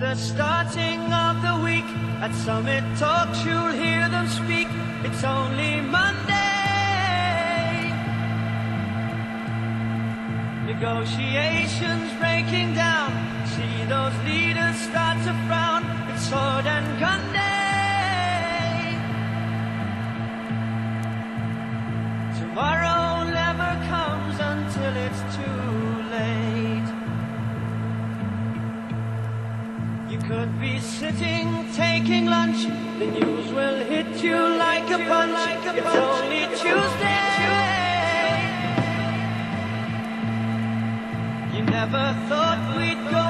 The starting of the week, at Summit Talks, you'll hear them speak. It's only Monday. Negotiations breaking down. See those leaders start to frown. It's sword and gun day. Sitting taking lunch. The news will hit you like a punch. It's only Tuesday. You never thought we'd go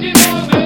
de novo.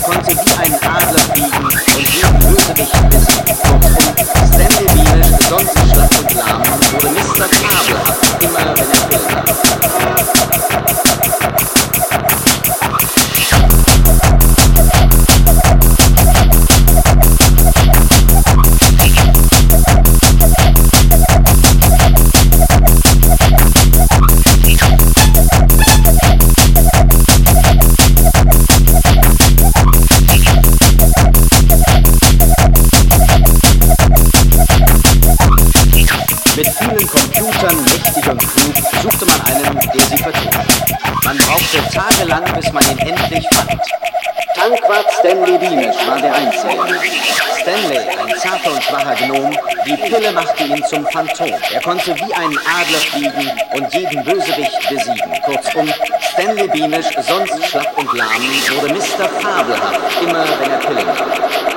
Stanley schwacher Gnom, die Pille machte ihn zum Phantom. Er konnte wie ein Adler fliegen und jeden Bösewicht besiegen. Kurzum, Stanley Beamish, sonst schlapp und lahm, wurde Mr. Fabelhaft, immer wenn er Pillen nahm.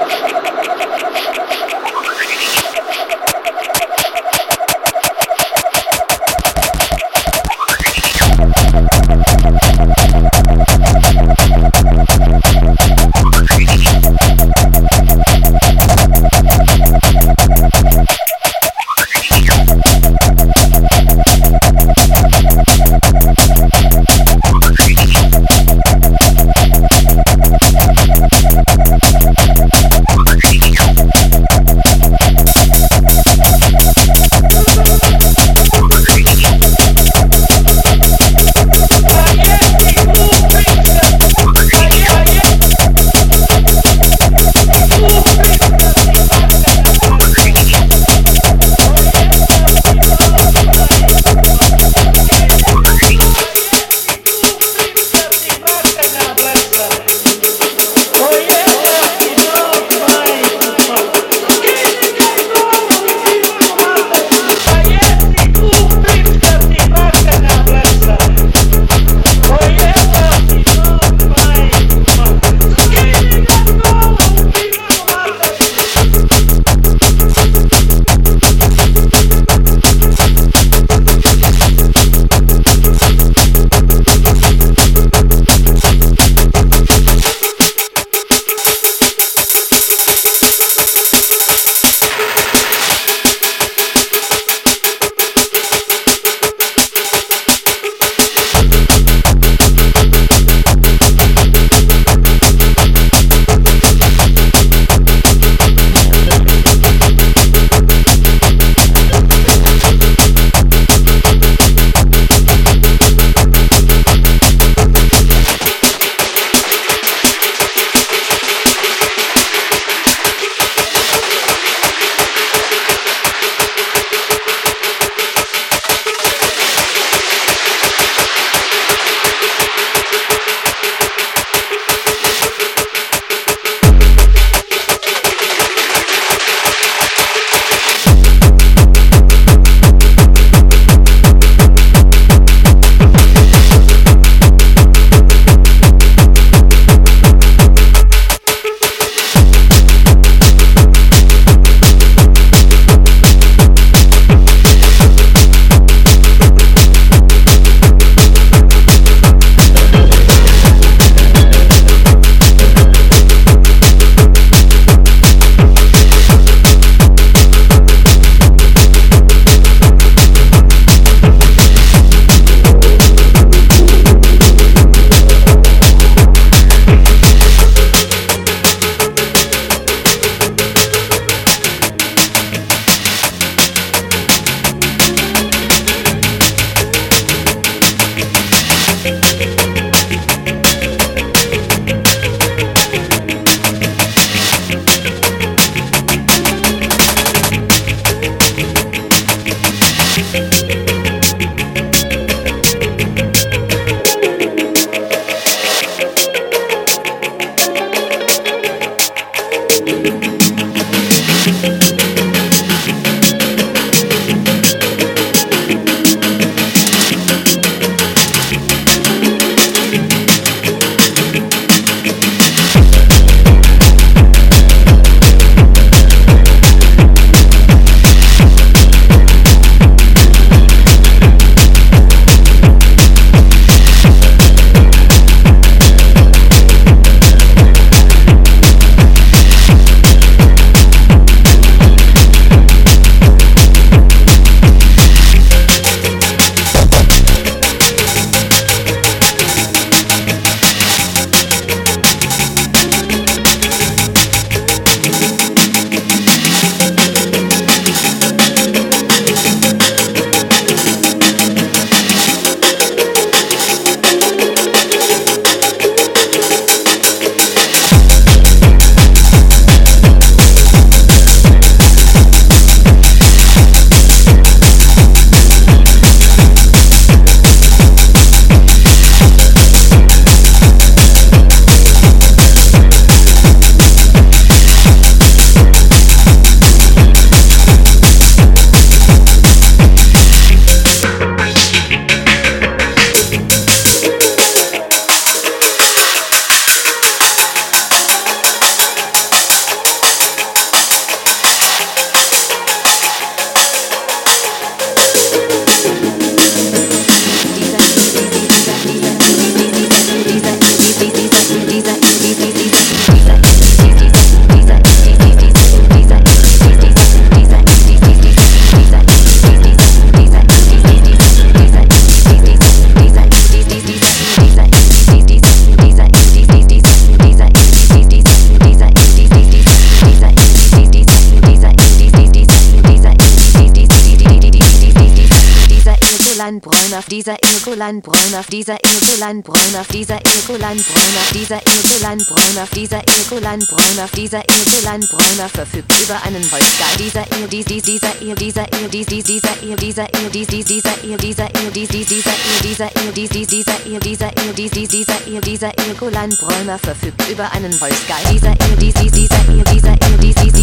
Dieser Irgoland Bräuner, dieser Irgoland Bräuner, dieser Irgoland Bräuner, dieser Irgoland Bräuner, dieser Irgoland Bräuner, dieser Irgoland Bräuner verfügt über einen Holzgeil. Dieser Ir, dies, dies, dieser Ir, dieser Ir, dies, dies, dieser Ir, dieser Ir, dies, dies, dieser Ir, dieser Ir, dies, dies, dieser Ir, dieser Ir, dies, dies, dieser Ir, dieser Ir, dies, dies, dieser Ir, dieser Irgoland Bräuner verfügt über einen Holzgeil. Dieser Ir, dies, dies, dieser Ir, dieser Ir, dies, dies,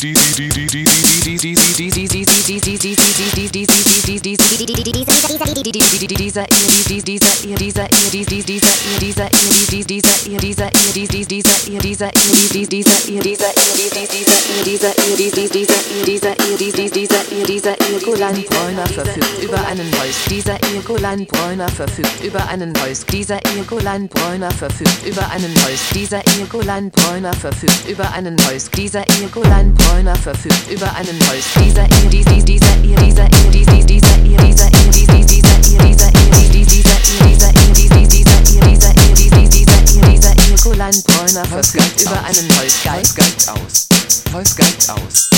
dieser ihr dies dieser ihr dieser ihr dies dies dieser ihr dieser ihr dies dies dieser ihr dieser ihr dies dies dieser ihr dieser ihr dies dies dieser ihr dieser ihr dies dies dieser ihr dieser ihr dies dies dieser ihr dieser ihr dies dies dieser ihr dieser ihr Golan Bräuner verfügt über einen Häus dieser ihr Golan Bräuner verfügt über einen Häus dieser ihr Golan Bräuner verfügt über einen Häus dieser ihr Golan Bräuner verfügt über einen Häus dieser ihr Bräuner verfügt über einen Häus dieser dieser ihr dieser dieser dieser dieser dieser dieser dieser dieser dieser dieser ihr dieser ihr Golan Bräuner verfügt über einen Holzgeist Volksgeist aus. Volksgeist aus.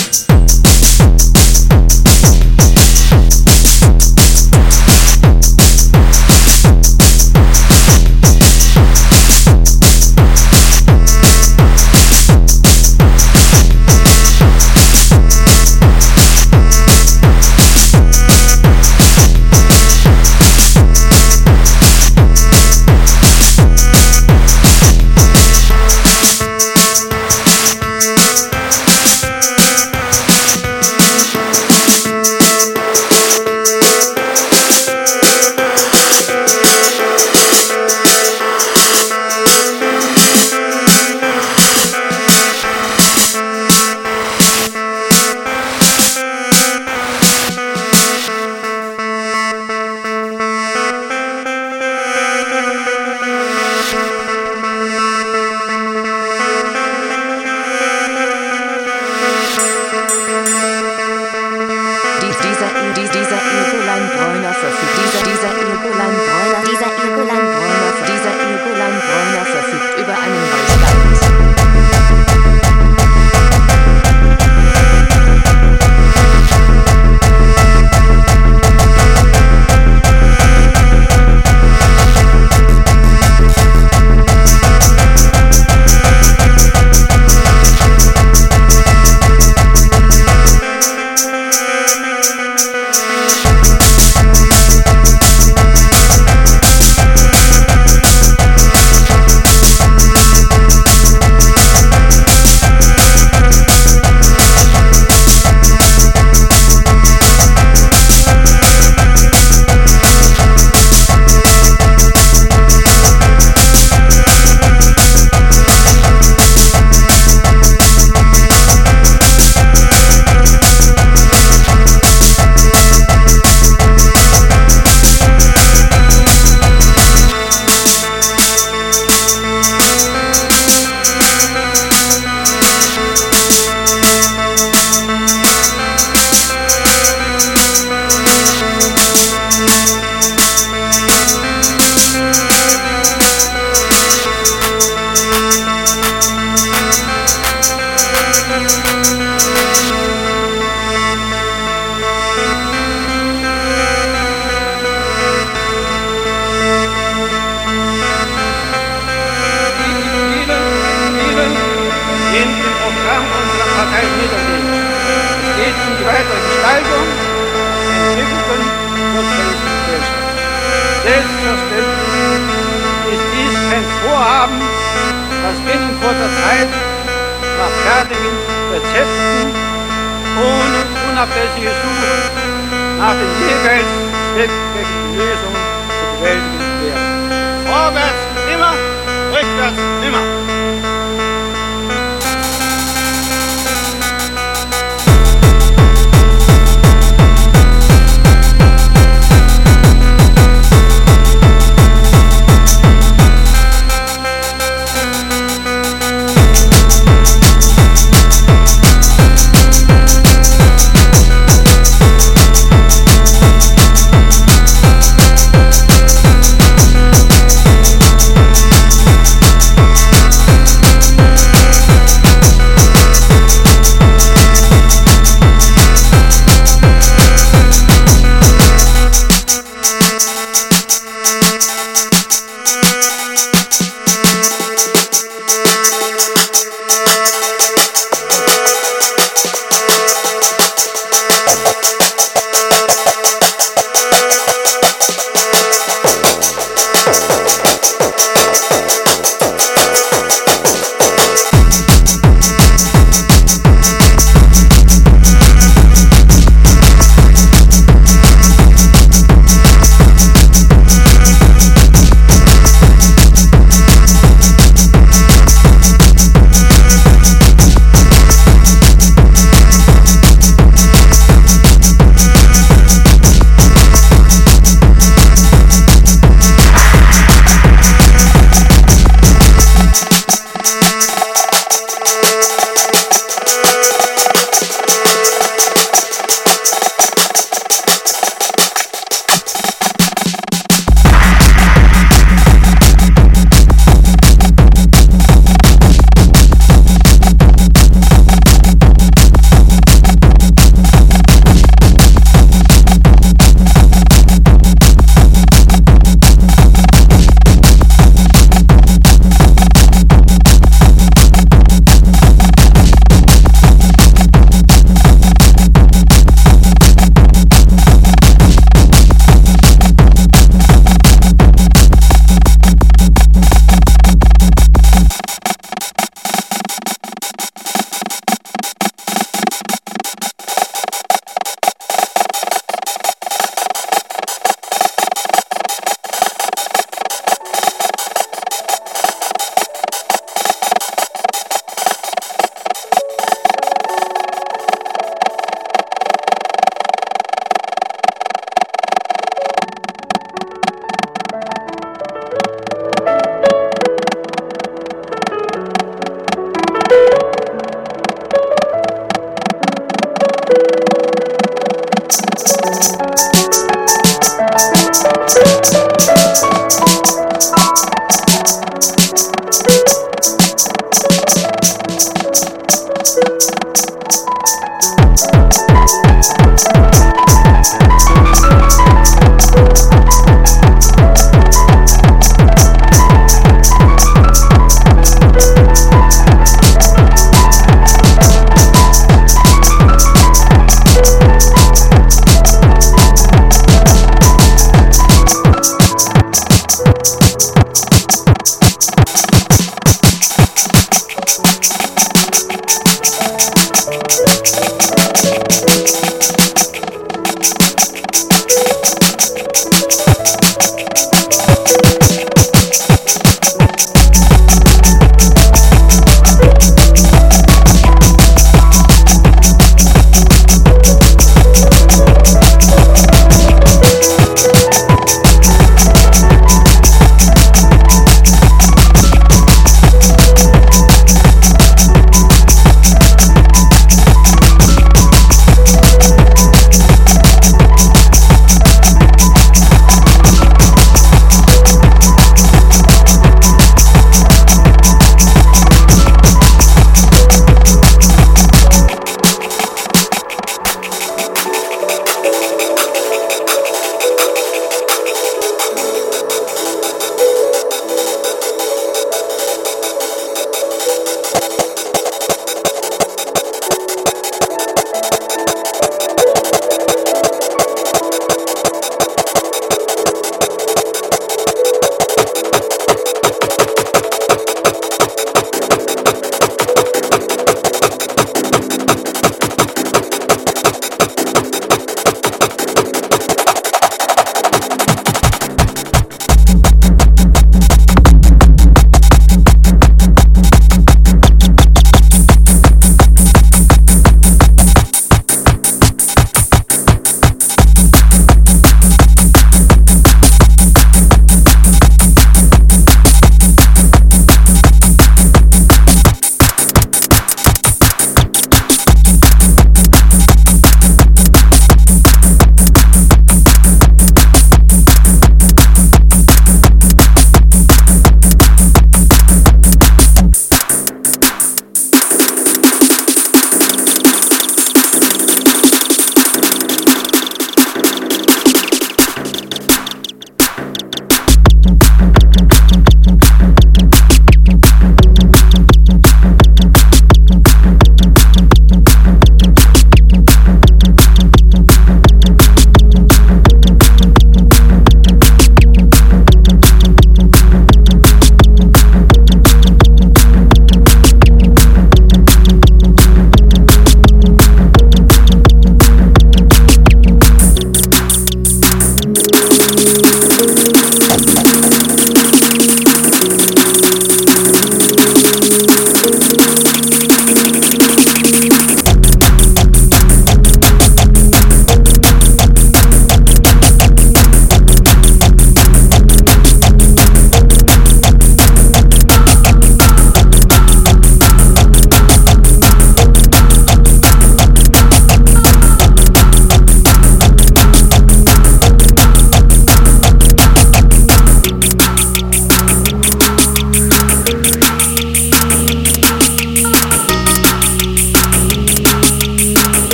今